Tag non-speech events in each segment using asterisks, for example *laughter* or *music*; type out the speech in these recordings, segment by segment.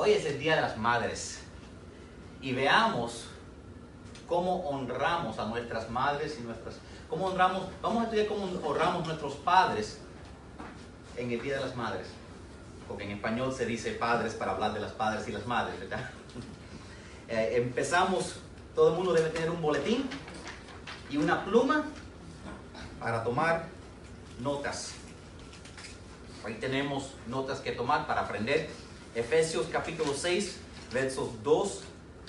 Hoy es el Día de las Madres y veamos cómo honramos a nuestras madres y nuestras... Cómo honramos, vamos a estudiar cómo honramos nuestros padres en el Día de las Madres. Porque en español se dice padres para hablar de las padres y las madres, ¿verdad? *laughs* Eh, empezamos, todo el mundo debe tener un boletín y una pluma para tomar notas. Ahí tenemos notas que tomar para aprender. Efesios capítulo 6, versos 2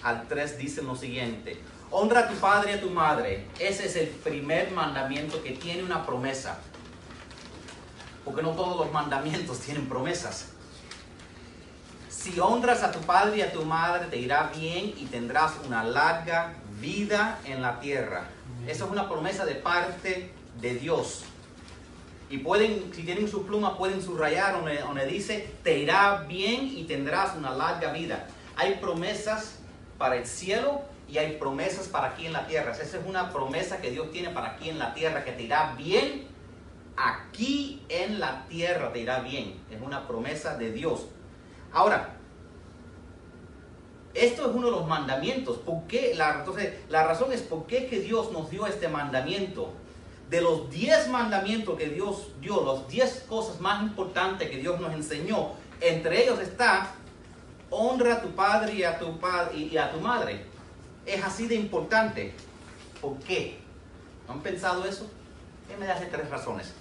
al 3 dicen lo siguiente. Honra a tu padre y a tu madre. Ese es el primer mandamiento que tiene una promesa. Porque no todos los mandamientos *laughs* tienen promesas. Si honras a tu padre y a tu madre, te irá bien y tendrás una larga vida en la tierra. Esa es una promesa de parte de Dios. Y pueden, si tienen su pluma, pueden subrayar donde, donde dice, te irá bien y tendrás una larga vida. Hay promesas para el cielo y hay promesas para aquí en la tierra. Esa es una promesa que Dios tiene para aquí en la tierra, que te irá bien. Aquí en la tierra te irá bien. Es una promesa de Dios. Ahora, esto es uno de los mandamientos. ¿Por qué? La, entonces, la razón es por qué que Dios nos dio este mandamiento. De los 10 mandamientos que Dios dio, los 10 cosas más importantes que Dios nos enseñó, entre ellos está honra a tu padre y a tu, madre. Es así de importante. ¿Por qué? ¿No han pensado eso? me da tres razones.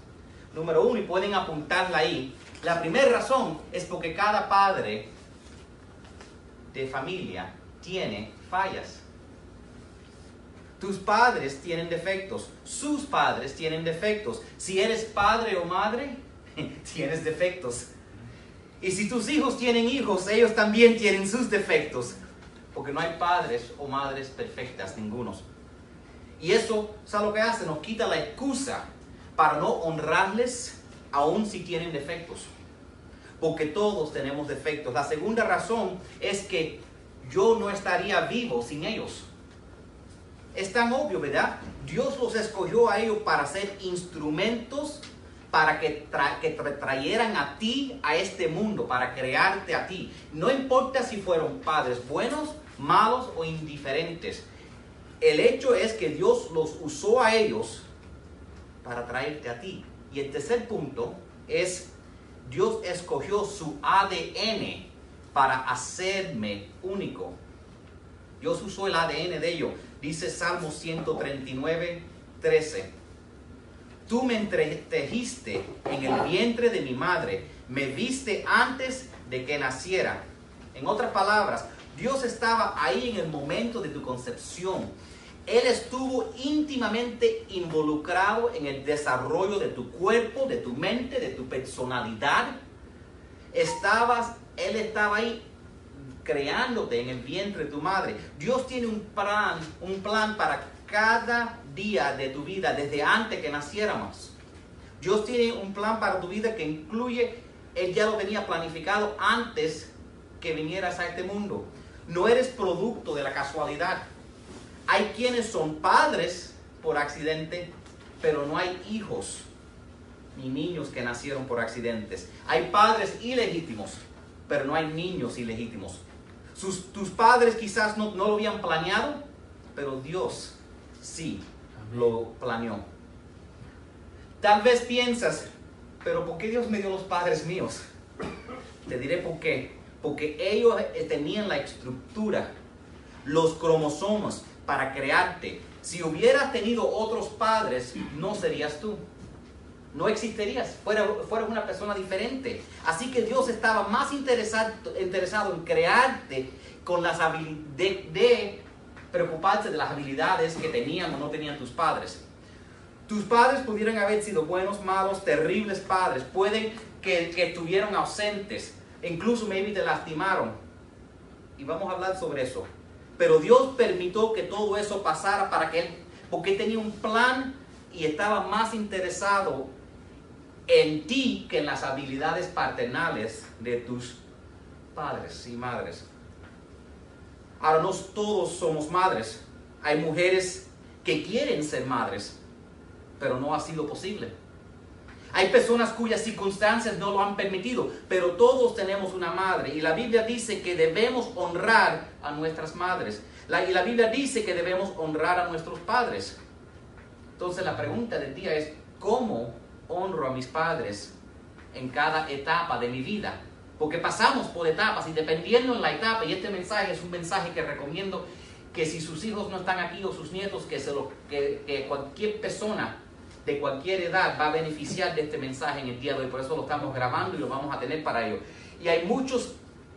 Número uno, y pueden apuntarla ahí. La primera razón es porque cada padre de familia tiene fallas. Tus padres tienen defectos, sus padres tienen defectos. Si eres padre o madre, *laughs* tienes defectos. Y si tus hijos tienen hijos, ellos también tienen sus defectos. Porque no hay padres o madres perfectas, ningunos. Y eso, ¿sabes lo que hace? Nos quita la excusa para no honrarles aun si tienen defectos. Porque todos tenemos defectos. La segunda razón es que yo no estaría vivo sin ellos. Es tan obvio, ¿verdad? Dios los escogió a ellos para ser instrumentos para que, que trayeran a ti a este mundo, para crearte a ti. No importa si fueron padres buenos, malos o indiferentes. El hecho es que Dios los usó a ellos para traerte a ti. Y el tercer punto es, Dios escogió su ADN para hacerme único. Dios usó el ADN de ellos. Dice Salmo 139, 13. Tú me entretejiste en el vientre de mi madre, me viste antes de que naciera. En otras palabras, Dios estaba ahí en el momento de tu concepción. Él estuvo íntimamente involucrado en el desarrollo de tu cuerpo, de tu mente, de tu personalidad. Estabas, Él estaba ahí creándote en el vientre de tu madre. Dios tiene un plan, un plan para cada día de tu vida desde antes que naciéramos. Dios tiene un plan para tu vida que incluye, Él ya lo tenía planificado antes que vinieras a este mundo. No eres producto de la casualidad. Hay quienes son padres por accidente, pero no hay hijos ni niños que nacieron por accidentes. Hay padres ilegítimos, pero no hay niños ilegítimos. Sus, tus padres quizás no, no lo habían planeado, pero Dios sí lo planeó. Tal vez piensas, pero ¿por qué Dios me dio los padres míos? Te diré por qué. Porque ellos eh, tenían la estructura, los cromosomas para crearte. Si hubieras tenido otros padres, no serías tú. No existirías, fueras, una persona diferente. Así que Dios estaba más interesado, interesado en crearte con las habilidades de preocuparse de las habilidades que tenían o no tenían tus padres. Tus padres pudieran haber sido buenos, malos, terribles padres. Pueden que, que estuvieron ausentes. Incluso maybe te lastimaron. Y vamos a hablar sobre eso. Pero Dios permitió que todo eso pasara para que Él, porque tenía un plan y estaba más interesado en ti que en las habilidades paternales de tus padres y madres. Ahora, no todos somos madres. Hay mujeres que quieren ser madres, pero no ha sido posible. Hay personas cuyas circunstancias no lo han permitido, pero todos tenemos una madre. Y la Biblia dice que debemos honrar a nuestras madres. y la Biblia dice que debemos honrar a nuestros padres. Entonces la pregunta del día es, ¿cómo honro a mis padres en cada etapa de mi vida? Porque pasamos por etapas y dependiendo en la etapa, y este mensaje es un mensaje que recomiendo que si sus hijos no están aquí o sus nietos, que, cualquier persona de cualquier edad va a beneficiar de este mensaje en el día de hoy. Por eso lo estamos grabando y lo vamos a tener para ello. Y hay muchos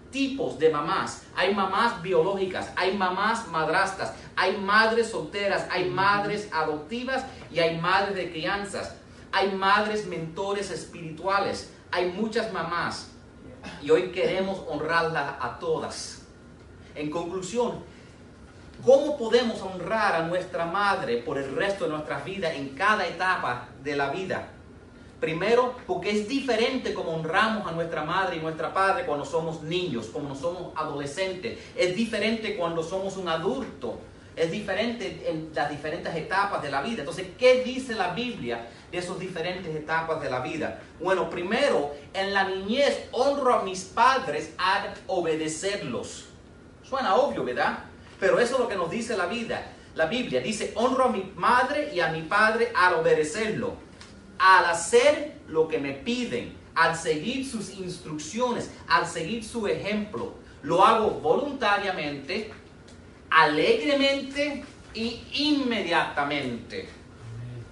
tipos de mamás. Hay mamás biológicas, hay mamás madrastas, hay madres solteras, hay madres adoptivas y hay madres de crianzas. Hay madres mentores espirituales. Hay muchas mamás. Y hoy queremos honrarlas a todas. En conclusión, ¿Cómo podemos honrar a nuestra madre por el resto de nuestras vidas en cada etapa de la vida? Primero, porque es diferente como honramos a nuestra madre y nuestra padre cuando somos niños, cuando somos adolescentes. Es diferente cuando somos un adulto. Es diferente en las diferentes etapas de la vida. Entonces, ¿qué dice la Biblia de esas diferentes etapas de la vida? Bueno, primero, en la niñez honro a mis padres al obedecerlos. Suena obvio, ¿verdad? Pero eso es lo que nos dice la vida. La Biblia dice, honro a mi madre y a mi padre al obedecerlo, al hacer lo que me piden, al seguir sus instrucciones, al seguir su ejemplo. Lo hago voluntariamente, alegremente y inmediatamente.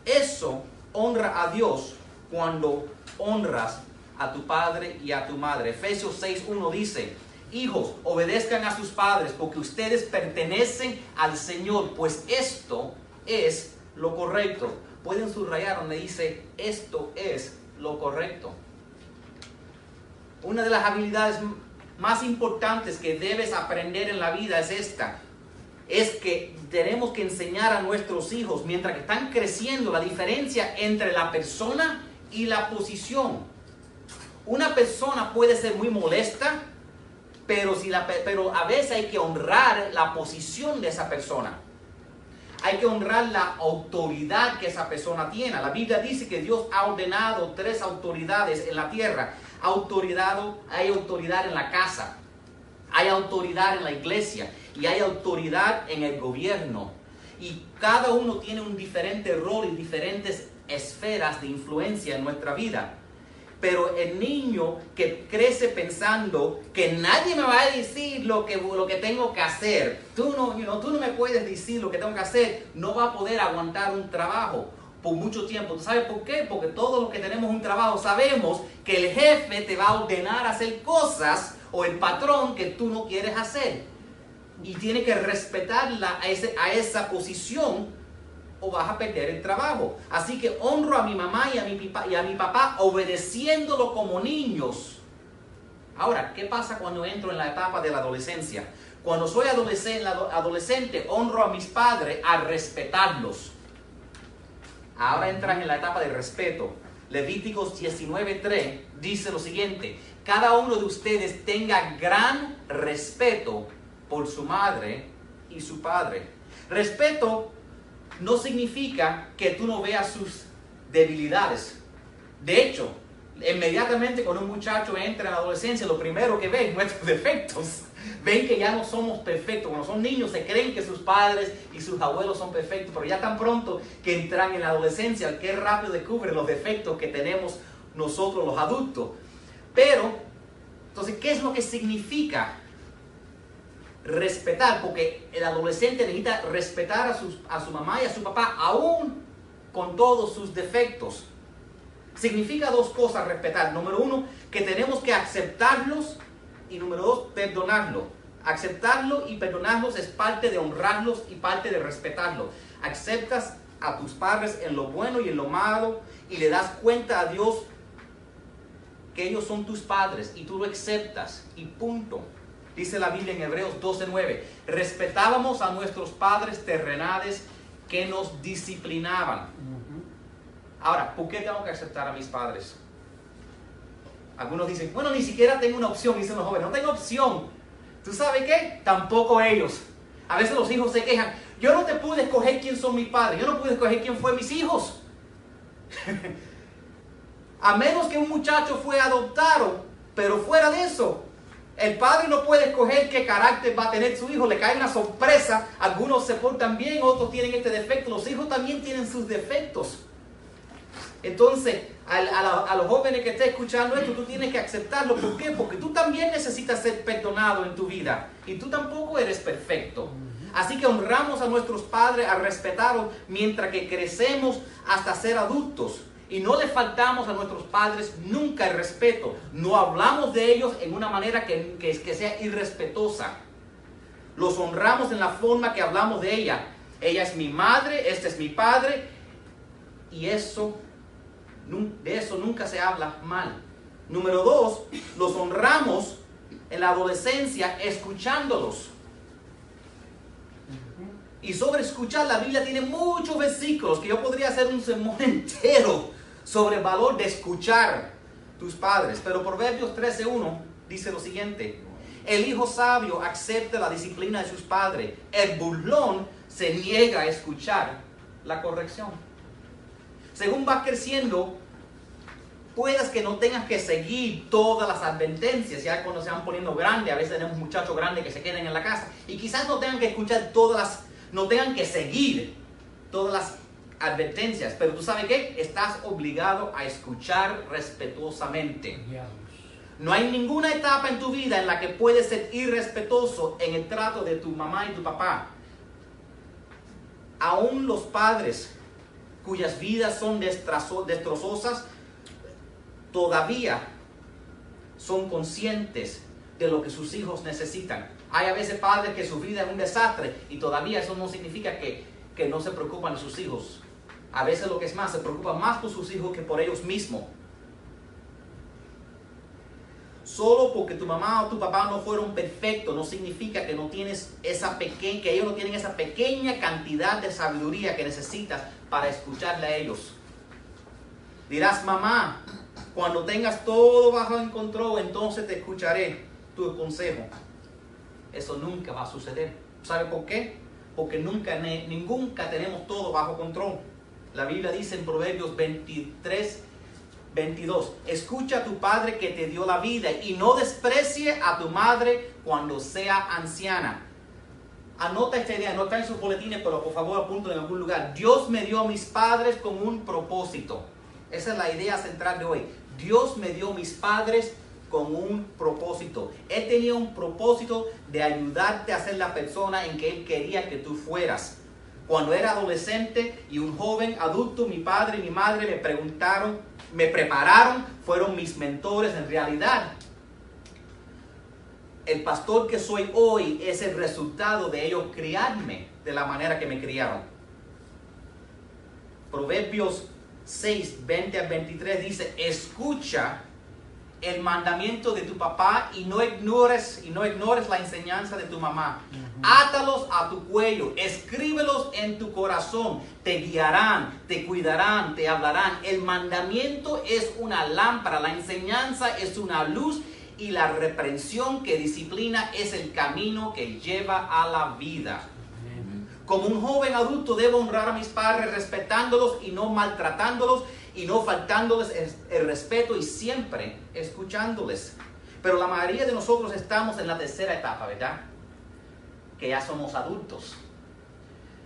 Eso honra a Dios cuando honras a tu padre y a tu madre. Efesios 6.1 dice, Hijos, obedezcan a sus padres porque ustedes pertenecen al Señor, pues esto es lo correcto. Pueden subrayar donde dice esto es lo correcto. Una de las habilidades más importantes que debes aprender en la vida es esta. Es que tenemos que enseñar a nuestros hijos, mientras que están creciendo, la diferencia entre la persona y la posición. Una persona puede ser muy molesta, pero, si la, pero a veces hay que honrar la posición de esa persona. Hay que honrar la autoridad que esa persona tiene. La Biblia dice que Dios ha ordenado tres autoridades en la tierra. Autoridad, hay autoridad en la casa, hay autoridad en la iglesia y hay autoridad en el gobierno. Y cada uno tiene un diferente rol y diferentes esferas de influencia en nuestra vida. Pero el niño que crece pensando que nadie me va a decir lo que, lo que tengo que hacer, tú no, tú no me puedes decir lo que tengo que hacer, no va a poder aguantar un trabajo por mucho tiempo. ¿Tú sabes por qué? Porque todos los que tenemos un trabajo sabemos que el jefe te va a ordenar hacer cosas o el patrón que tú no quieres hacer. Y tiene que respetarla a, ese, a esa posición o vas a perder el trabajo. Así que honro a mi mamá y a mi, y a mi papá obedeciéndolo como niños. Ahora, ¿qué pasa cuando entro en la etapa de la adolescencia? Cuando soy adolescente, adolescente honro a mis padres a respetarlos. Ahora entran en la etapa de respeto. Levíticos 19.3 dice lo siguiente, cada uno de ustedes tenga gran respeto por su madre y su padre. Respeto no significa que tú no veas sus debilidades. De hecho, inmediatamente cuando un muchacho entra en la adolescencia, lo primero que ven nuestros *laughs* defectos. Ven que ya no somos perfectos. Cuando son niños se creen que sus padres y sus abuelos son perfectos, pero ya tan pronto que entran en la adolescencia, qué rápido descubren los defectos que tenemos nosotros los adultos. Pero, entonces, ¿qué es lo que significa respetar, porque el adolescente necesita respetar a, a su mamá y a su papá, aún con todos sus defectos. Significa dos cosas respetar. Número uno, que tenemos que aceptarlos y número dos, perdonarlos. Aceptarlo y perdonarlos es parte de honrarlos y parte de respetarlos. Aceptas a tus padres en lo bueno y en lo malo y le das cuenta a Dios que ellos son tus padres y tú lo aceptas y punto. Dice la Biblia en Hebreos 12:9, respetábamos a nuestros padres terrenales que nos disciplinaban. Ahora, ¿por qué tengo que aceptar a mis padres? Algunos dicen, bueno, ni siquiera tengo una opción, dicen los jóvenes, no tengo opción. ¿Tú sabes qué? Tampoco ellos. A veces los hijos se quejan, yo no te pude escoger quién son mis padres, yo no pude escoger quién fue mis hijos. *laughs* A menos que un muchacho fue adoptado, pero fuera de eso, el padre no puede escoger qué carácter va a tener su hijo, le cae una sorpresa, algunos se portan bien, otros tienen este defecto, los hijos también tienen sus defectos. Entonces, a, los jóvenes que estén escuchando esto, tú tienes que aceptarlo. ¿Por qué? Porque tú también necesitas ser perdonado en tu vida y tú tampoco eres perfecto. Así que honramos a nuestros padres, a respetarlos mientras que crecemos hasta ser adultos. Y no le faltamos a nuestros padres nunca el respeto. No hablamos de ellos en una manera que, que, sea irrespetuosa. Los honramos en la forma que hablamos de ella. Ella es mi madre, este es mi padre. Y eso de eso nunca se habla mal. Número dos, los honramos en la adolescencia escuchándolos. Y sobre escuchar, la Biblia tiene muchos versículos que yo podría hacer un sermón *laughs* entero sobre el valor de escuchar tus padres. Pero Proverbios 13.1 dice lo siguiente. El hijo sabio acepta la disciplina de sus padres. El burlón se niega a escuchar la corrección. Según vas creciendo, puedas que no tengas que seguir todas las advertencias, ya cuando se van poniendo grandes, a veces tenemos muchachos grandes que se quedan en la casa y quizás no tengan que escuchar todas las, no tengan que seguir todas las advertencias, pero tú sabes qué, estás obligado a escuchar respetuosamente. No hay ninguna etapa en tu vida en la que puedes ser irrespetuoso en el trato de tu mamá y tu papá. Aún los padres cuyas vidas son destrozosas todavía son conscientes de lo que sus hijos necesitan. Hay a veces padres que su vida es un desastre y todavía eso no significa que, que no se preocupan de sus hijos. A veces lo que es más, se preocupan más por sus hijos que por ellos mismos. Solo porque tu mamá o tu papá no fueron perfectos no significa que no tienes esa pequeña, que ellos no tienen esa pequeña cantidad de sabiduría que necesitas para escucharle a ellos. Dirás, mamá, cuando tengas todo bajo en control, entonces te escucharé tu consejo. Eso nunca va a suceder. ¿Sabe por qué? Porque nunca, nunca tenemos todo bajo control. La Biblia dice en Proverbios 23, 22, escucha a tu padre que te dio la vida y no desprecie a tu madre cuando sea anciana. Anota esta idea, no está en sus boletines, pero por favor apunto en algún lugar. Dios me dio a mis padres con un propósito. Esa es la idea central de hoy. Dios me dio mis padres con un propósito. Él tenía un propósito de ayudarte a ser la persona en que Él quería que tú fueras. Cuando era adolescente y un joven adulto, mi padre y mi madre me preguntaron, me prepararon, fueron mis mentores en realidad. El pastor que soy hoy es el resultado de ellos criarme de la manera que me criaron. Proverbios 6, 20 al 23 dice, escucha el mandamiento de tu papá y no ignores y no ignores la enseñanza de tu mamá. Átalos a tu cuello, escríbelos en tu corazón, te guiarán, te cuidarán, te hablarán. El mandamiento es una lámpara, la enseñanza es una luz y la reprensión que disciplina es el camino que lleva a la vida. Como un joven adulto debo honrar a mis padres respetándolos y no maltratándolos y no faltándoles el respeto y siempre escuchándoles. Pero la mayoría de nosotros estamos en la tercera etapa, ¿verdad? Que ya somos adultos.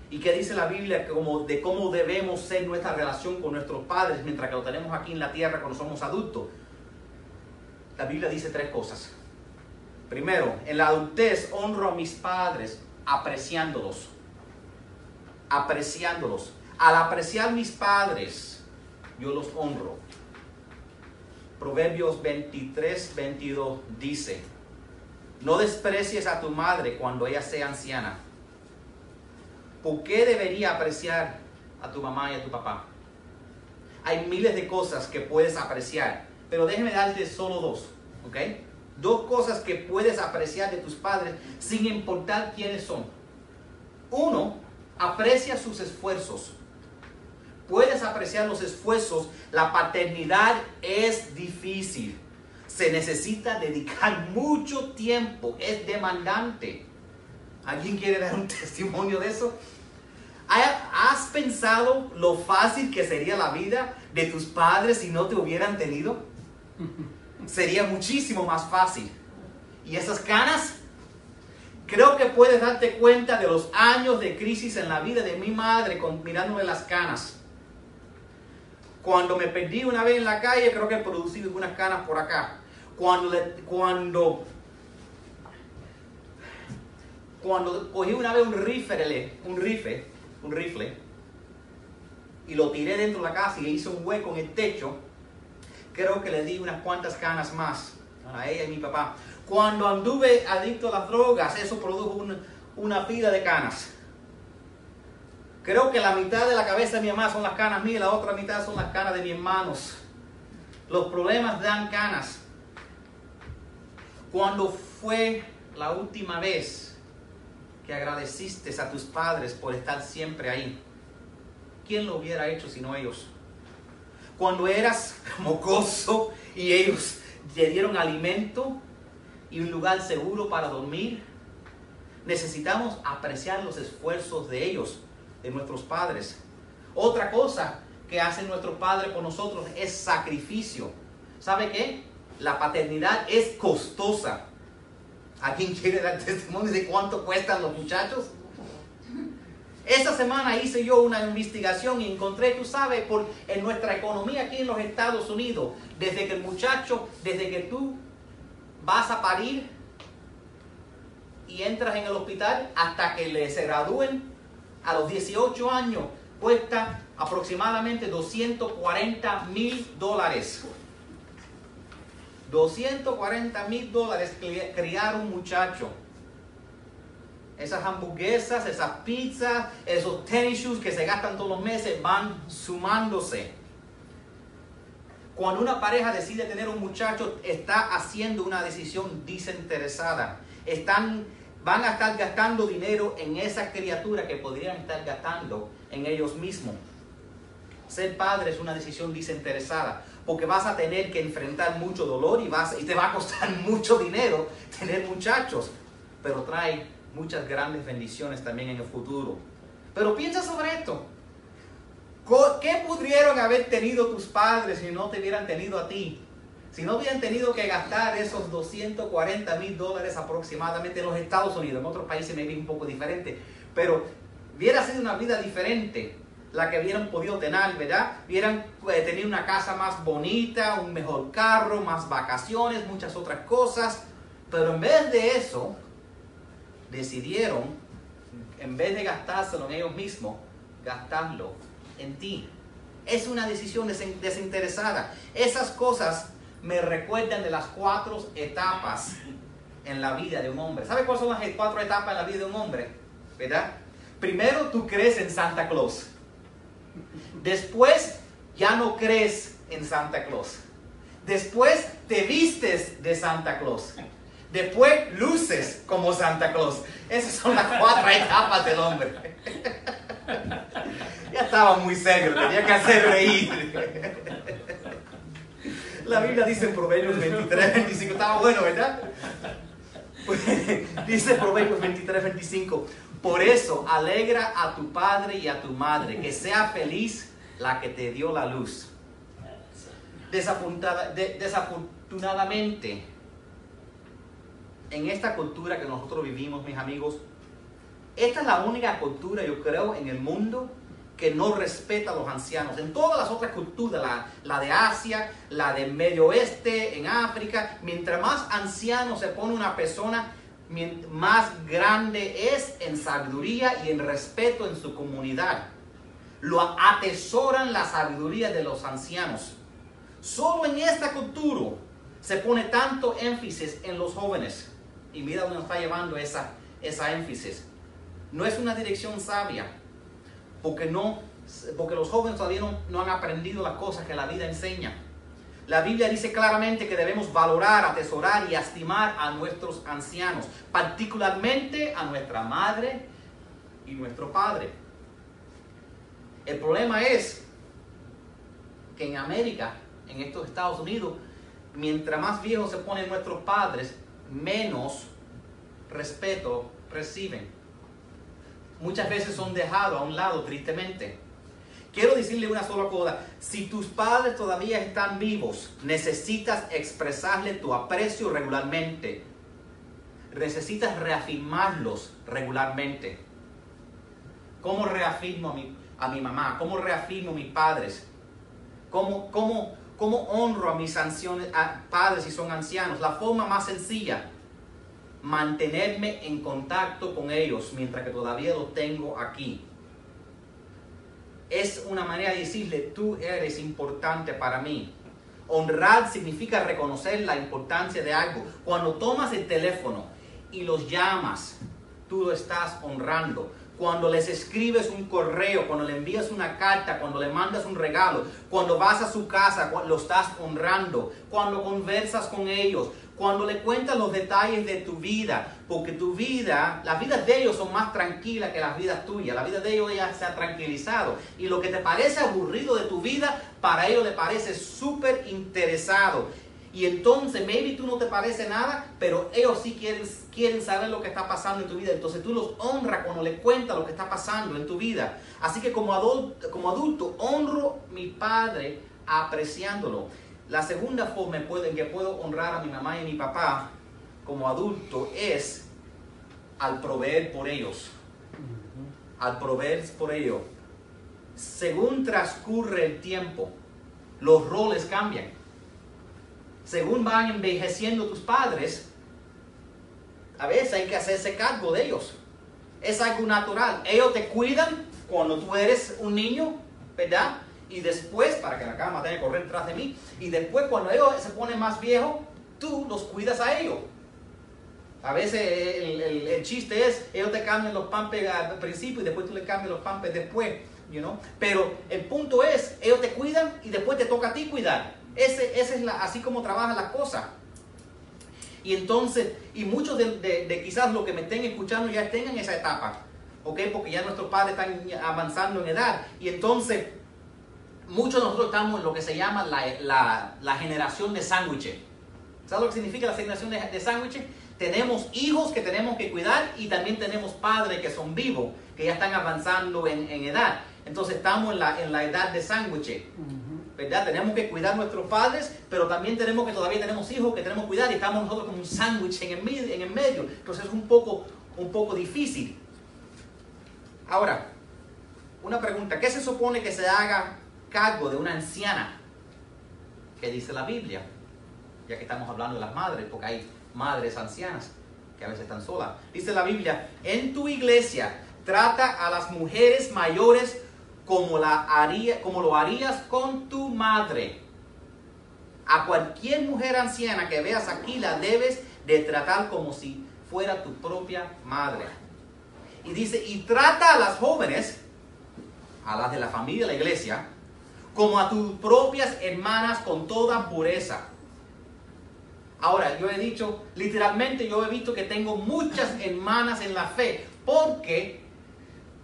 ¿Y qué dice la Biblia como de cómo debemos ser nuestra relación con nuestros padres mientras que lo tenemos aquí en la tierra cuando somos adultos? La Biblia dice tres cosas. Primero, en la adultez honro a mis padres apreciándolos apreciándolos. Al apreciar mis padres, yo los honro. Proverbios 23, 22 dice, no desprecies a tu madre cuando ella sea anciana. ¿Por qué debería apreciar a tu mamá y a tu papá? Hay miles de cosas que puedes apreciar, pero déjeme darte solo dos, ¿ok? Dos cosas que puedes apreciar de tus padres sin importar quiénes son. Uno Aprecia sus esfuerzos. Puedes apreciar los esfuerzos. La paternidad es difícil. Se necesita dedicar mucho tiempo. Es demandante. ¿Alguien quiere dar un *laughs* testimonio de eso? ¿Has pensado lo fácil que sería la vida de tus padres si no te hubieran tenido? *laughs* Sería muchísimo más fácil. ¿Y esas canas? Creo que puedes darte cuenta de los años de crisis en la vida de mi madre con, mirándome las canas. Cuando me perdí una vez en la calle, creo que he producido unas canas por acá. Cuando, cuando, cuando cogí una vez un rifle, un rifle, un rifle, y lo tiré dentro de la casa y hice un hueco en el techo, creo que le di unas cuantas canas más a ella y mi papá. Cuando anduve adicto a las drogas, eso produjo una, pila de canas. Creo que la mitad de la cabeza de mi mamá son las canas mías, la otra mitad son las canas de mis hermanos. Los problemas dan canas. Cuando fue la última vez que agradeciste a tus padres por estar siempre ahí? ¿Quién lo hubiera hecho sino ellos? Cuando eras *laughs* mocoso y ellos te dieron alimento y un lugar seguro para dormir, necesitamos apreciar los esfuerzos de ellos, de nuestros padres. Otra cosa que hacen nuestros padres por nosotros es sacrificio. ¿Sabe qué? La paternidad es costosa. ¿A quién quiere dar testimonio de cuánto cuestan los muchachos? Esta semana hice yo una investigación y encontré, tú sabes, por, en nuestra economía aquí en los Estados Unidos, desde que el muchacho, desde que tú vas a parir y entras en el hospital hasta que le se gradúen a los 18 años, cuesta aproximadamente 240 mil dólares. 240 mil dólares criar un muchacho esas hamburguesas, esas pizzas, esos tennis shoes que se gastan todos los meses van sumándose. Cuando una pareja decide tener un muchacho, está haciendo una decisión desinteresada. Están, van a estar gastando dinero en esa criatura que podrían estar gastando en ellos mismos. Ser padre es una decisión desinteresada, porque vas a tener que enfrentar mucho dolor y, vas, y te va a costar *laughs* mucho dinero tener muchachos, pero trae muchas grandes bendiciones también en el futuro. Pero piensa sobre esto. ¿Qué pudieron haber tenido tus padres si no te hubieran tenido a ti? Si no hubieran tenido que gastar esos 240 mil dólares aproximadamente en los Estados Unidos, en otros países me un poco diferente, pero hubiera sido una vida diferente la que hubieran podido tener, ¿verdad? Hubieran eh, tenido una casa más bonita, un mejor carro, más vacaciones, muchas otras cosas, pero en vez de eso, decidieron, en vez de gastárselo en ellos mismos, gastarlo en ti. Es una decisión desinteresada. Esas cosas me recuerdan de las cuatro etapas en la vida de un hombre. ¿Sabe cuáles son las cuatro etapas en la vida de un hombre? ¿Verdad? Primero tú crees en Santa Claus. Después ya no crees en Santa Claus. Después te vistes de Santa Claus. Después luces como Santa Claus. Esas son las cuatro *laughs* etapas del hombre. *laughs* estaba muy serio, tenía que hacer reír. La Biblia dice en Proverbios 23, 25, estaba bueno, ¿verdad? dice Proverbios 23, 25, por eso alegra a tu padre y a tu madre, que sea feliz la que te dio la luz. desafortunadamente, en esta cultura que nosotros vivimos, mis amigos, esta es la única cultura, yo creo, en el mundo que no respeta a los ancianos. En todas las otras culturas, la, de Asia, la del Medio Oeste, en África, mientras más anciano se pone una persona, más grande es en sabiduría y en respeto en su comunidad. Lo atesoran la sabiduría de los ancianos. Solo en esta cultura se pone tanto énfasis en los jóvenes. Y mira dónde nos está llevando esa, esa énfasis. No es una dirección sabia, porque, no, porque los jóvenes todavía no, han aprendido las cosas que la vida enseña. La Biblia dice claramente que debemos valorar, atesorar y estimar a nuestros ancianos, particularmente a nuestra madre y nuestro padre. El problema es que en América, en estos Estados Unidos, mientras más viejos se ponen nuestros padres, menos respeto reciben. Muchas veces son dejados a un lado tristemente. Quiero decirle una sola cosa, si tus padres todavía están vivos, necesitas expresarle tu aprecio regularmente. Necesitas reafirmarlos regularmente. ¿Cómo reafirmo a mi, a mi mamá? ¿Cómo reafirmo a mis padres? ¿Cómo, cómo, cómo honro a mis padres si son ancianos? La forma más sencilla, mantenerme en contacto con ellos mientras que todavía los tengo aquí es una manera de decirle, tú eres importante para mí. Honrar significa reconocer la importancia de algo. Cuando tomas el teléfono y los llamas, tú lo estás honrando. Cuando les escribes un correo, cuando le envías una carta, cuando le mandas un regalo, cuando vas a su casa, lo estás honrando. Cuando conversas con ellos, cuando le cuentas los detalles de tu vida, porque tu vida, las vidas de ellos son más tranquilas que las vidas tuyas, la vida de ellos ya se ha tranquilizado y lo que te parece aburrido de tu vida, para ellos le parece súper interesado. Y entonces, maybe tú no te parece nada, pero ellos sí quieren, quieren saber lo que está pasando en tu vida. Entonces tú los honras cuando le cuentas lo que está pasando en tu vida. Así que como adulto, como adulto honro mi padre apreciándolo. La segunda forma en que puedo honrar a mi mamá y a mi papá como adulto es al proveer por ellos. Al proveer por ellos. Según transcurre el tiempo, los roles cambian. Según van envejeciendo tus padres, a veces hay que hacerse cargo de ellos. Es algo natural. Ellos te cuidan cuando tú eres un niño, ¿verdad? Y después, para que la cama tenga que correr detrás de mí, y después cuando ellos se ponen más viejos, tú los cuidas a ellos. A veces el, chiste es, ellos te cambian los pampes al principio y después tú le cambias los pampes después, you know? Pero el punto es, ellos te cuidan y después te toca a ti cuidar. Ese, ese es la, así como trabaja la cosa. Y entonces, y muchos de, de, quizás los que me estén escuchando ya estén en esa etapa, ¿ok? Porque ya nuestros padres están avanzando en edad. Y entonces, muchos de nosotros estamos en lo que se llama la, generación de sándwiches. ¿Sabes lo que significa la generación de, de sándwiches? Tenemos hijos que tenemos que cuidar y también tenemos padres que son vivos, que ya están avanzando en, edad. Entonces estamos en la, en la edad de sándwiches. ¿verdad? Tenemos que cuidar a nuestros padres, pero también tenemos que todavía tenemos hijos que tenemos que cuidar y estamos nosotros como un sándwich en el, medio, en el medio. Entonces es un poco, un poco difícil. Ahora, una pregunta, ¿qué se supone que se haga cargo de una anciana. que dice la Biblia? Ya que estamos hablando de las madres, porque hay madres ancianas que a veces están solas. Dice la Biblia, en tu iglesia trata a las mujeres mayores como, la haría, como lo harías con tu madre. A cualquier mujer anciana que veas aquí la debes de tratar como si fuera tu propia madre. Y dice, y trata a las jóvenes, a las de la familia de la iglesia, como a tus propias hermanas con toda pureza. Ahora, yo he dicho, literalmente yo he visto que tengo muchas hermanas en la fe, porque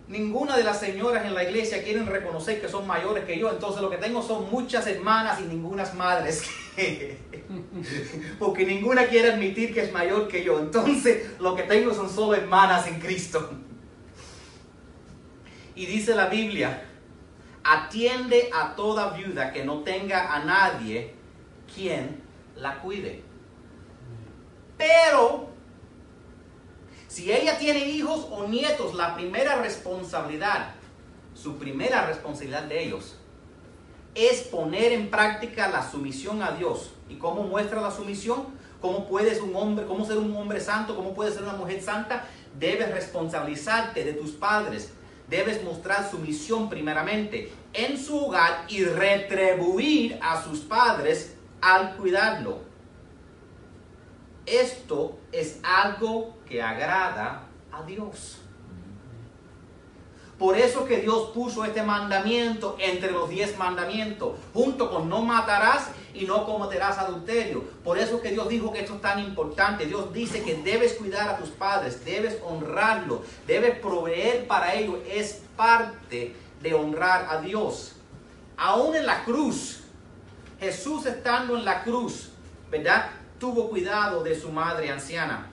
ninguna de las señoras en la iglesia quieren reconocer que son mayores que yo, entonces lo que tengo son muchas hermanas y ningunas madres. *laughs* porque ninguna quiere admitir que es mayor que yo, entonces lo que tengo son solo hermanas en Cristo. Y dice la Biblia, atiende a toda viuda que no tenga a nadie quien la cuide. Pero, si ella tiene hijos o nietos, la primera responsabilidad, su primera responsabilidad de ellos, es poner en práctica la sumisión a Dios. ¿Y cómo muestra la sumisión? ¿Cómo puedes un hombre, cómo ser un hombre santo? ¿Cómo puedes ser una mujer santa? Debes responsabilizarte de tus padres, debes mostrar su misión primeramente en su hogar y retribuir a sus padres al cuidarlo. Esto es algo que agrada a Dios. Por eso que Dios puso este mandamiento entre los diez mandamientos, junto con no matarás y no cometerás adulterio. Por eso que Dios dijo que esto es tan importante. Dios dice que debes cuidar a tus padres, debes honrarlos, debes proveer para ellos. Es parte de honrar a Dios. Aún en la cruz, Jesús estando en la cruz, ¿verdad? Tuvo cuidado de su madre anciana.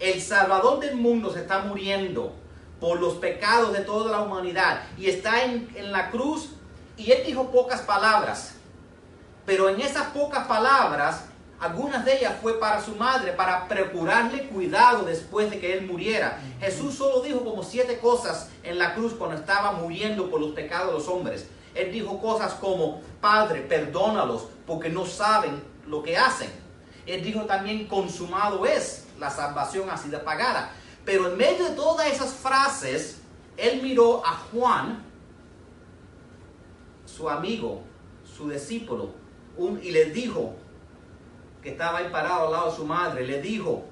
El Salvador del mundo se está muriendo por los pecados de toda la humanidad. Y está en, en la cruz y él dijo pocas palabras. Pero en esas pocas palabras, algunas de ellas fue para su madre, para procurarle cuidado después de que él muriera. Jesús solo dijo como siete cosas en la cruz cuando estaba muriendo por los pecados de los hombres. Él dijo cosas como, Padre, perdónalos porque no saben lo que hacen. Él dijo también, consumado es, la salvación ha sido pagada. Pero en medio de todas esas frases, él miró a Juan, su amigo, su discípulo, y le dijo, que estaba ahí parado al lado de su madre, le dijo,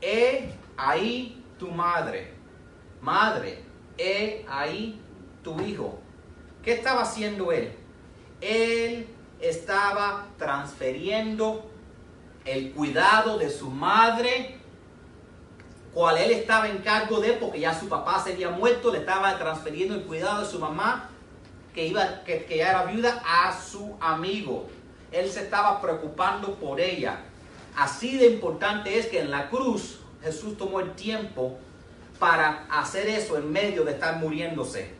he ahí tu madre, madre, he ahí tu hijo. ¿Qué estaba haciendo él? Él estaba transfiriendo el cuidado de su madre, cual él estaba en cargo de, porque ya su papá se había muerto, le estaba transfiriendo el cuidado de su mamá, que, iba, que, que ya era viuda, a su amigo. Él se estaba preocupando por ella. Así de importante es que en la cruz Jesús tomó el tiempo para hacer eso en medio de estar muriéndose.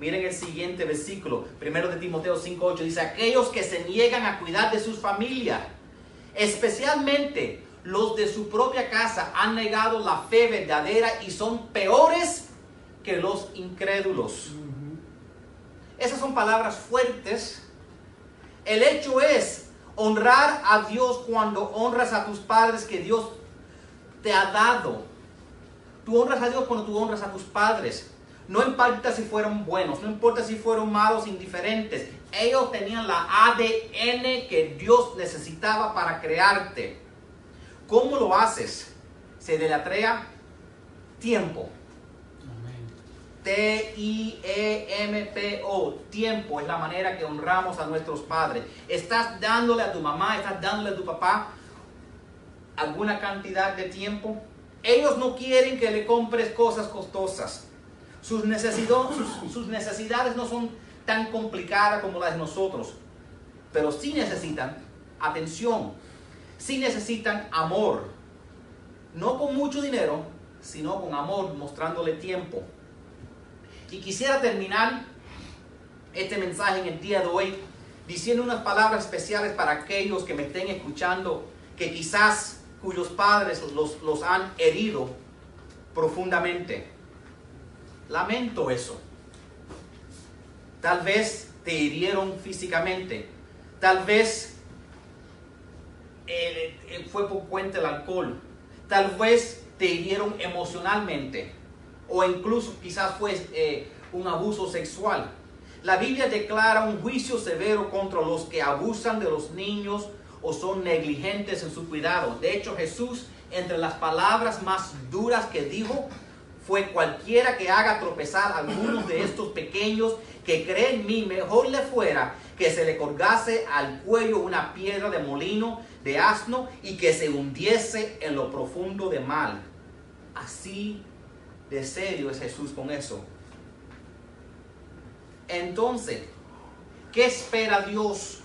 Miren el siguiente versículo, primero de Timoteo 5:8 dice, aquellos que se niegan a cuidar de sus familias, especialmente los de su propia casa, han negado la fe verdadera y son peores que los incrédulos. Esas son palabras fuertes. El hecho es honrar a Dios cuando honras a tus padres que Dios te ha dado. Tú honras a Dios cuando tú honras a tus padres. No importa si fueron buenos, no importa si fueron malos, indiferentes. Ellos tenían la ADN que Dios necesitaba para crearte. ¿Cómo lo haces? Se delatrea tiempo. T-I-E-M-P-O, tiempo es la manera que honramos a nuestros padres. Estás dándole a tu mamá, estás dándole a tu papá alguna cantidad de tiempo. Ellos no quieren que le compres cosas costosas. Sus, sus, necesidades no son tan complicadas como las de nosotros, pero sí necesitan atención, sí necesitan amor. No con mucho dinero, sino con amor, mostrándole tiempo. Y quisiera terminar este mensaje en el día de hoy diciendo unas palabras especiales para aquellos que me estén escuchando, que quizás cuyos padres los, los han herido profundamente. Lamento eso. Tal vez te hirieron físicamente. Tal vez eh, eh, fue por cuenta del alcohol. Tal vez te hirieron emocionalmente o incluso quizás fue eh, un abuso sexual. La Biblia declara un juicio severo contra los que abusan de los niños o son negligentes en su cuidado. De hecho, Jesús, entre las palabras más duras que dijo, fue cualquiera que haga tropezar a algunos de estos pequeños que creen en mí, mejor le fuera que se le colgase al cuello una piedra de molino de asno y que se hundiese en lo profundo de mal. Así de serio es Jesús con eso. Entonces, ¿qué espera Dios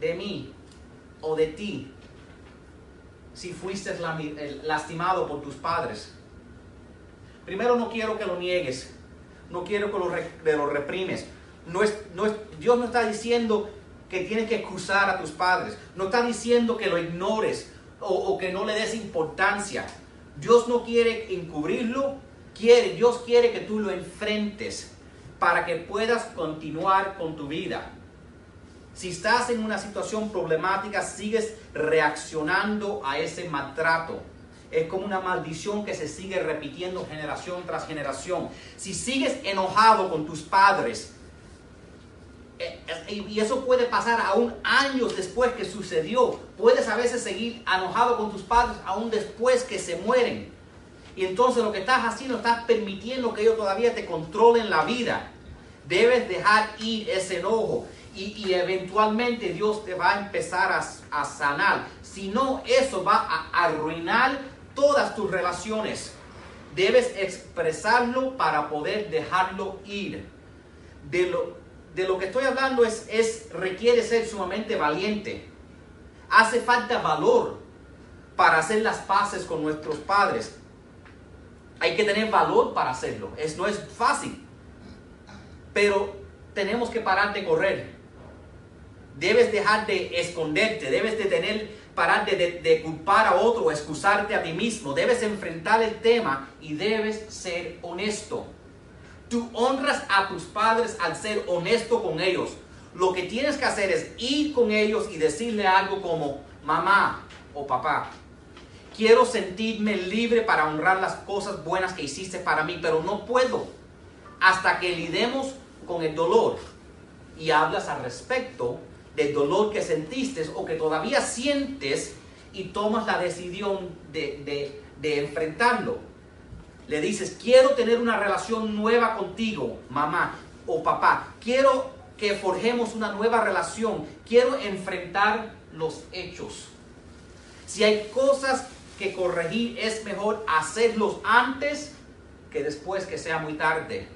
de mí o de ti si fuiste lastimado por tus padres? Primero, no quiero que lo niegues, no quiero que lo, lo reprimes. No es, Dios no está diciendo que tienes que excusar a tus padres, no está diciendo que lo ignores o que no le des importancia. Dios no quiere encubrirlo, quiere, Dios quiere que tú lo enfrentes para que puedas continuar con tu vida. Si estás en una situación problemática, sigues reaccionando a ese maltrato. Es como una maldición que se sigue repitiendo generación tras generación. Si sigues enojado con tus padres, y eso puede pasar aún años después que sucedió. Puedes a veces seguir enojado con tus padres aún después que se mueren. Y entonces lo que estás haciendo, estás permitiendo que ellos todavía te controlen la vida. Debes dejar ir ese enojo. Y, eventualmente Dios te va a empezar a, a sanar. Si no, eso va a arruinar todas tus relaciones. Debes expresarlo para poder dejarlo ir. De lo, de lo que estoy hablando es, es, requiere ser sumamente valiente. Hace falta valor para hacer las paces con nuestros padres. Hay que tener valor para hacerlo. Es, no es fácil. Pero tenemos que parar de correr. Debes dejar de esconderte. Debes de tener, parar de, de, de culpar a otro o excusarte a ti mismo. Debes enfrentar el tema y debes ser honesto. Tú honras a tus padres al ser honesto con ellos. Lo que tienes que hacer es ir con ellos y decirle algo como, mamá o papá, quiero sentirme libre para honrar las cosas buenas que hiciste para mí, pero no puedo hasta que lidemos con el dolor y hablas al respecto del dolor que sentiste o que todavía sientes y tomas la decisión de, de, de enfrentarlo. Le dices, quiero tener una relación nueva contigo, mamá o papá. Quiero que forjemos una nueva relación. Quiero enfrentar los hechos. Si hay cosas que corregir, es mejor hacerlos antes que después que sea muy tarde.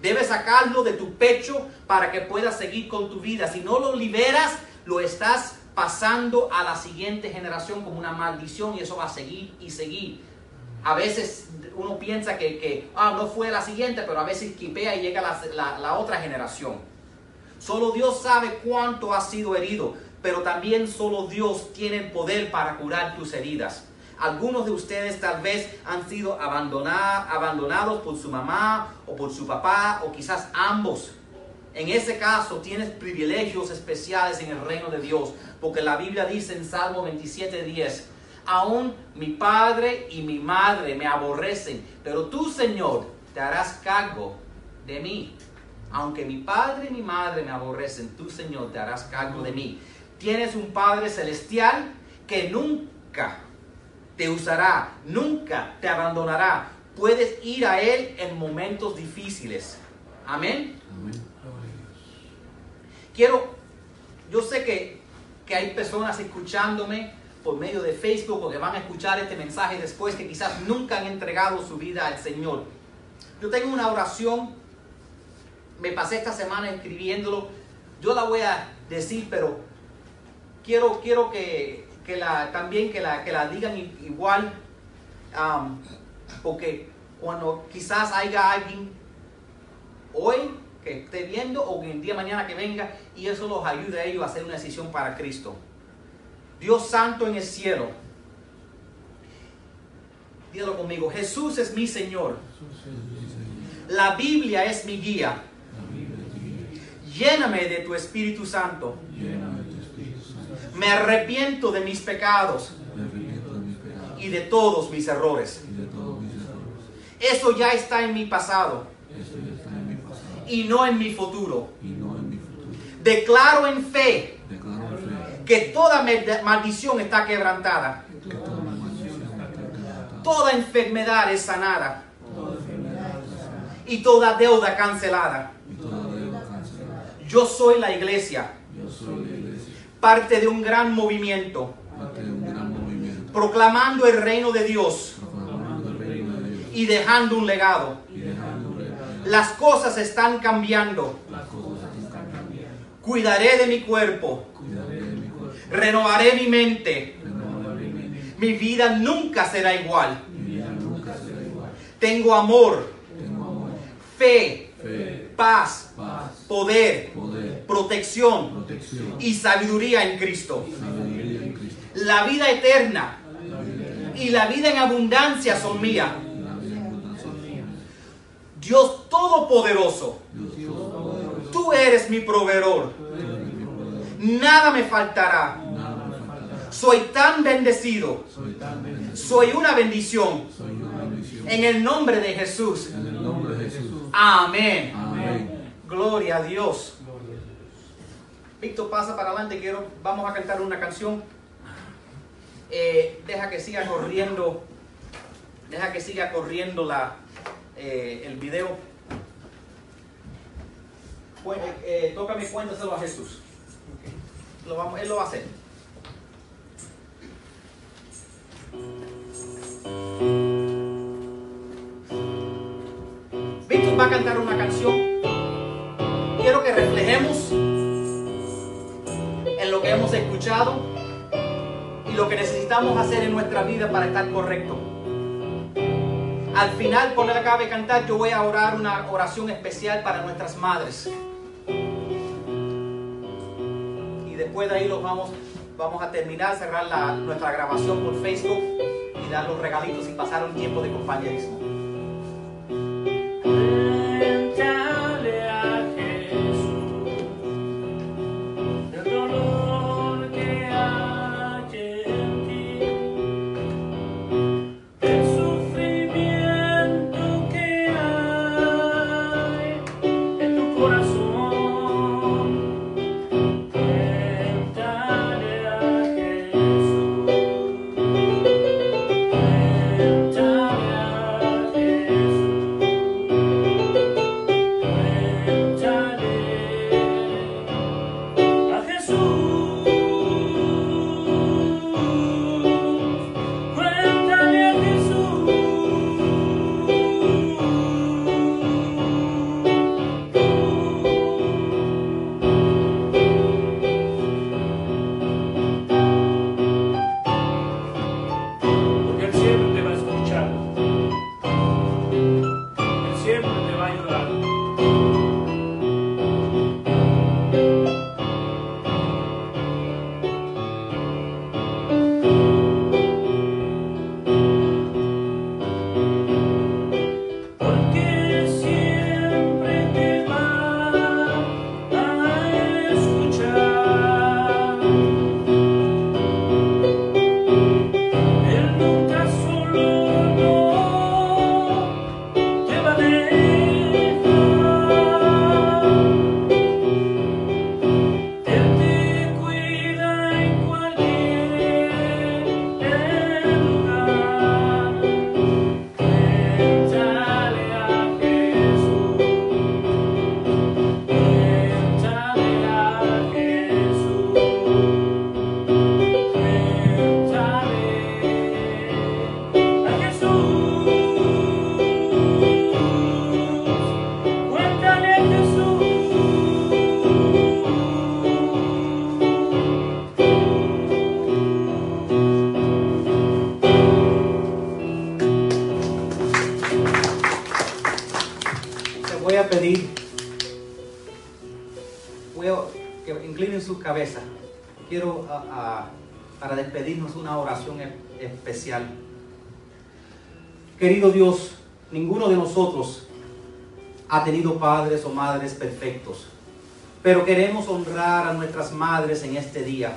Debes sacarlo de tu pecho para que puedas seguir con tu vida. Si no lo liberas, lo estás pasando a la siguiente generación como una maldición y eso va a seguir y seguir. A veces uno piensa que, que ah, no fue la siguiente, pero a veces quipea y llega la, la, otra generación. Solo Dios sabe cuánto has sido herido, pero también solo Dios tiene el poder para curar tus heridas. Algunos de ustedes tal vez han sido abandonados por su mamá o por su papá o quizás ambos. En ese caso tienes privilegios especiales en el reino de Dios, porque la Biblia dice en Salmo 27:10, aún mi padre y mi madre me aborrecen, pero tú, Señor, te harás cargo de mí. Aunque mi padre y mi madre me aborrecen, tú, Señor, te harás cargo de mí. Tienes un Padre celestial que nunca te usará, nunca te abandonará. Puedes ir a Él en momentos difíciles. Amén. Amén. Quiero, yo sé que, que hay personas escuchándome por medio de Facebook o que van a escuchar este mensaje después que quizás nunca han entregado su vida al Señor. Yo tengo una oración, me pasé esta semana escribiéndolo, yo la voy a decir, pero quiero, quiero que, que la, también que la, que la digan igual, um, porque cuando quizás haya alguien hoy que esté viendo o que el día de mañana que venga y eso los ayude a ellos a hacer una decisión para Cristo. Dios Santo en el cielo, dígalo conmigo, Jesús es mi Señor, la Biblia es mi guía, lléname de tu Espíritu Santo. Me arrepiento de mis pecados y de todos mis errores. Eso ya está en mi pasado y no en mi futuro. Declaro en fe que toda maldición está quebrantada. Toda enfermedad es sanada. Y toda deuda cancelada. Yo soy la iglesia parte de un gran movimiento, proclamando el reino de Dios y dejando un legado. Las cosas están cambiando. Cuidaré de mi cuerpo. Renovaré mi mente. Mi vida nunca será igual. Tengo amor, fe, paz, poder, protección, y sabiduría en Cristo. La vida eterna y la vida en abundancia son mías. Dios Todopoderoso, tú eres mi proveedor. Nada me faltará. Soy tan bendecido. Soy una bendición. En el nombre de Jesús. Amén. Gloria a Dios. Víctor pasa para adelante, quiero, vamos a cantar una canción. Eh, deja que siga corriendo, deja que siga corriendo la, eh, el video. Bueno, eh, tócame cuéntaselo a Jesús. Él lo va a hacer. Víctor va a cantar una canción. Quiero que reflejemos en lo que hemos escuchado y lo que necesitamos hacer en nuestra vida para estar correcto. Al final, cuando él acabe de cantar, yo voy a orar una oración especial para nuestras madres. Y después de ahí los vamos, vamos a terminar, cerrar la- nuestra grabación por Facebook y dar los regalitos y pasar un tiempo de compañerismo. Querido Dios, ninguno de nosotros ha tenido padres o madres perfectos, pero queremos honrar a nuestras madres en este día,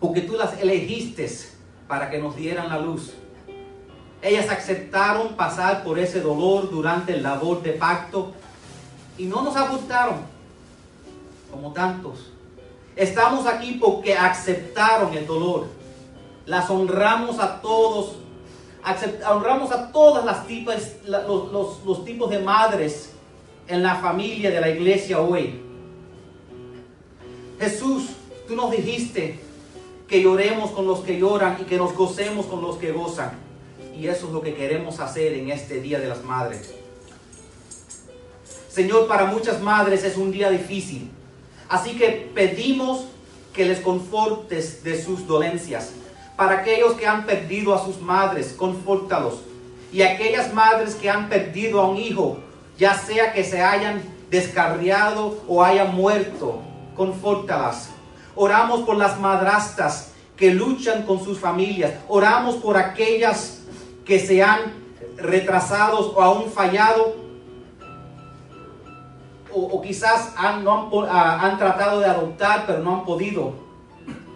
porque tú las elegiste para que nos dieran la luz. Ellas aceptaron pasar por ese dolor durante el labor de pacto y no nos abortaron como tantos. Estamos aquí porque aceptaron el dolor. Las honramos a todos. Honramos a todas las los, los- los tipos de madres en la familia de la iglesia hoy. Jesús, tú nos dijiste que lloremos con los que lloran y que nos gocemos con los que gozan. Y eso es lo que queremos hacer en este Día de las Madres. Señor, para muchas madres es un día difícil. Así que pedimos que les confortes de sus dolencias. Para aquellos que han perdido a sus madres, confórtalos. Y aquellas madres que han perdido a un hijo, ya sea que se hayan descarriado o hayan muerto, confórtalas. Oramos por las madrastas que luchan con sus familias. Oramos por aquellas que se han retrasado o aún fallado o, quizás han, no ah, han tratado de adoptar pero no han podido,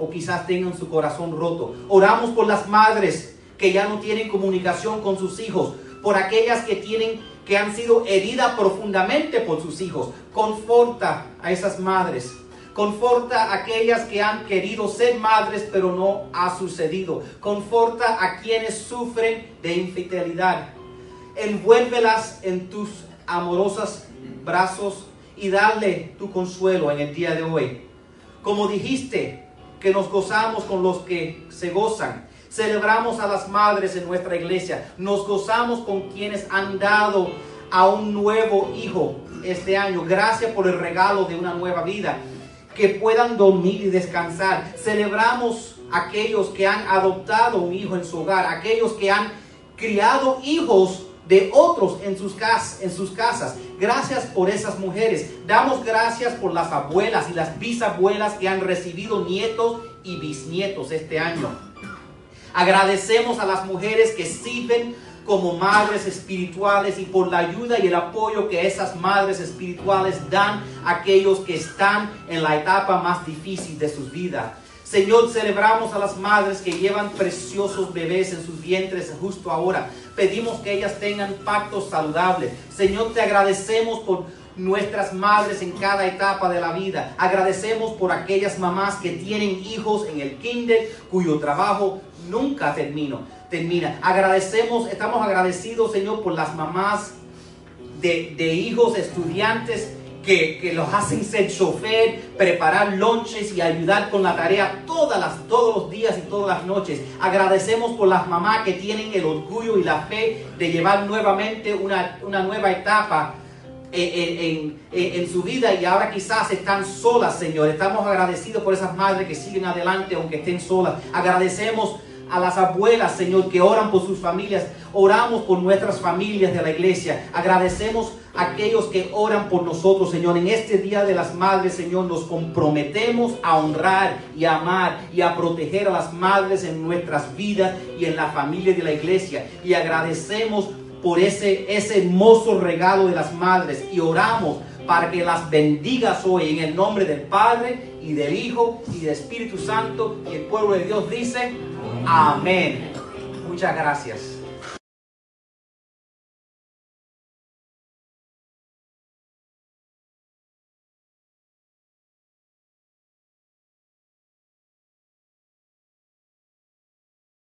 o quizás tengan su corazón roto. Oramos por las madres que ya no tienen comunicación con sus hijos, por aquellas que tienen que han sido heridas profundamente por sus hijos. Conforta a esas madres. Conforta a aquellas que han querido ser madres pero no ha sucedido. Conforta a quienes sufren de infidelidad. Envuélvelas en tus amorosos brazos y darle tu consuelo en el día de hoy. Como dijiste, que nos gozamos con los que se gozan. Celebramos a las madres en nuestra iglesia. Nos gozamos con quienes han dado a un nuevo hijo este año. Gracias por el regalo de una nueva vida. Que puedan dormir y descansar. Celebramos a aquellos que han adoptado un hijo en su hogar. Aquellos que han criado hijos de otros en sus, cas- en sus casas. Gracias por esas mujeres. Damos gracias por las abuelas y las bisabuelas que han recibido nietos y bisnietos este año. Agradecemos a las mujeres que sirven como madres espirituales y por la ayuda y el apoyo que esas madres espirituales dan a aquellos que están en la etapa más difícil de sus vidas. Señor, celebramos a las madres que llevan preciosos bebés en sus vientres justo ahora. Pedimos que ellas tengan pactos saludables. Señor, te agradecemos por nuestras madres en cada etapa de la vida. Agradecemos por aquellas mamás que tienen hijos en el kinder cuyo trabajo nunca termino, termina. Agradecemos, estamos agradecidos, Señor, por las mamás de, de hijos estudiantes que, los hacen ser chofer, preparar lonches y ayudar con la tarea todas las, todos los días y todas las noches. Agradecemos por las mamás que tienen el orgullo y la fe de llevar nuevamente una, una nueva etapa en, en- en- en su vida y ahora quizás están solas, Señor. Estamos agradecidos por esas madres que siguen adelante aunque estén solas. Agradecemos a las abuelas, Señor, que oran por sus familias. Oramos por nuestras familias de la iglesia. Agradecemos aquellos que oran por nosotros, Señor. En este Día de las Madres, Señor, nos comprometemos a honrar y a amar y a proteger a las madres en nuestras vidas y en la familia de la iglesia. Y agradecemos por ese, ese hermoso regalo de las madres y oramos para que las bendigas hoy en el nombre del Padre y del Hijo y del Espíritu Santo y el pueblo de Dios dice amén. Muchas gracias.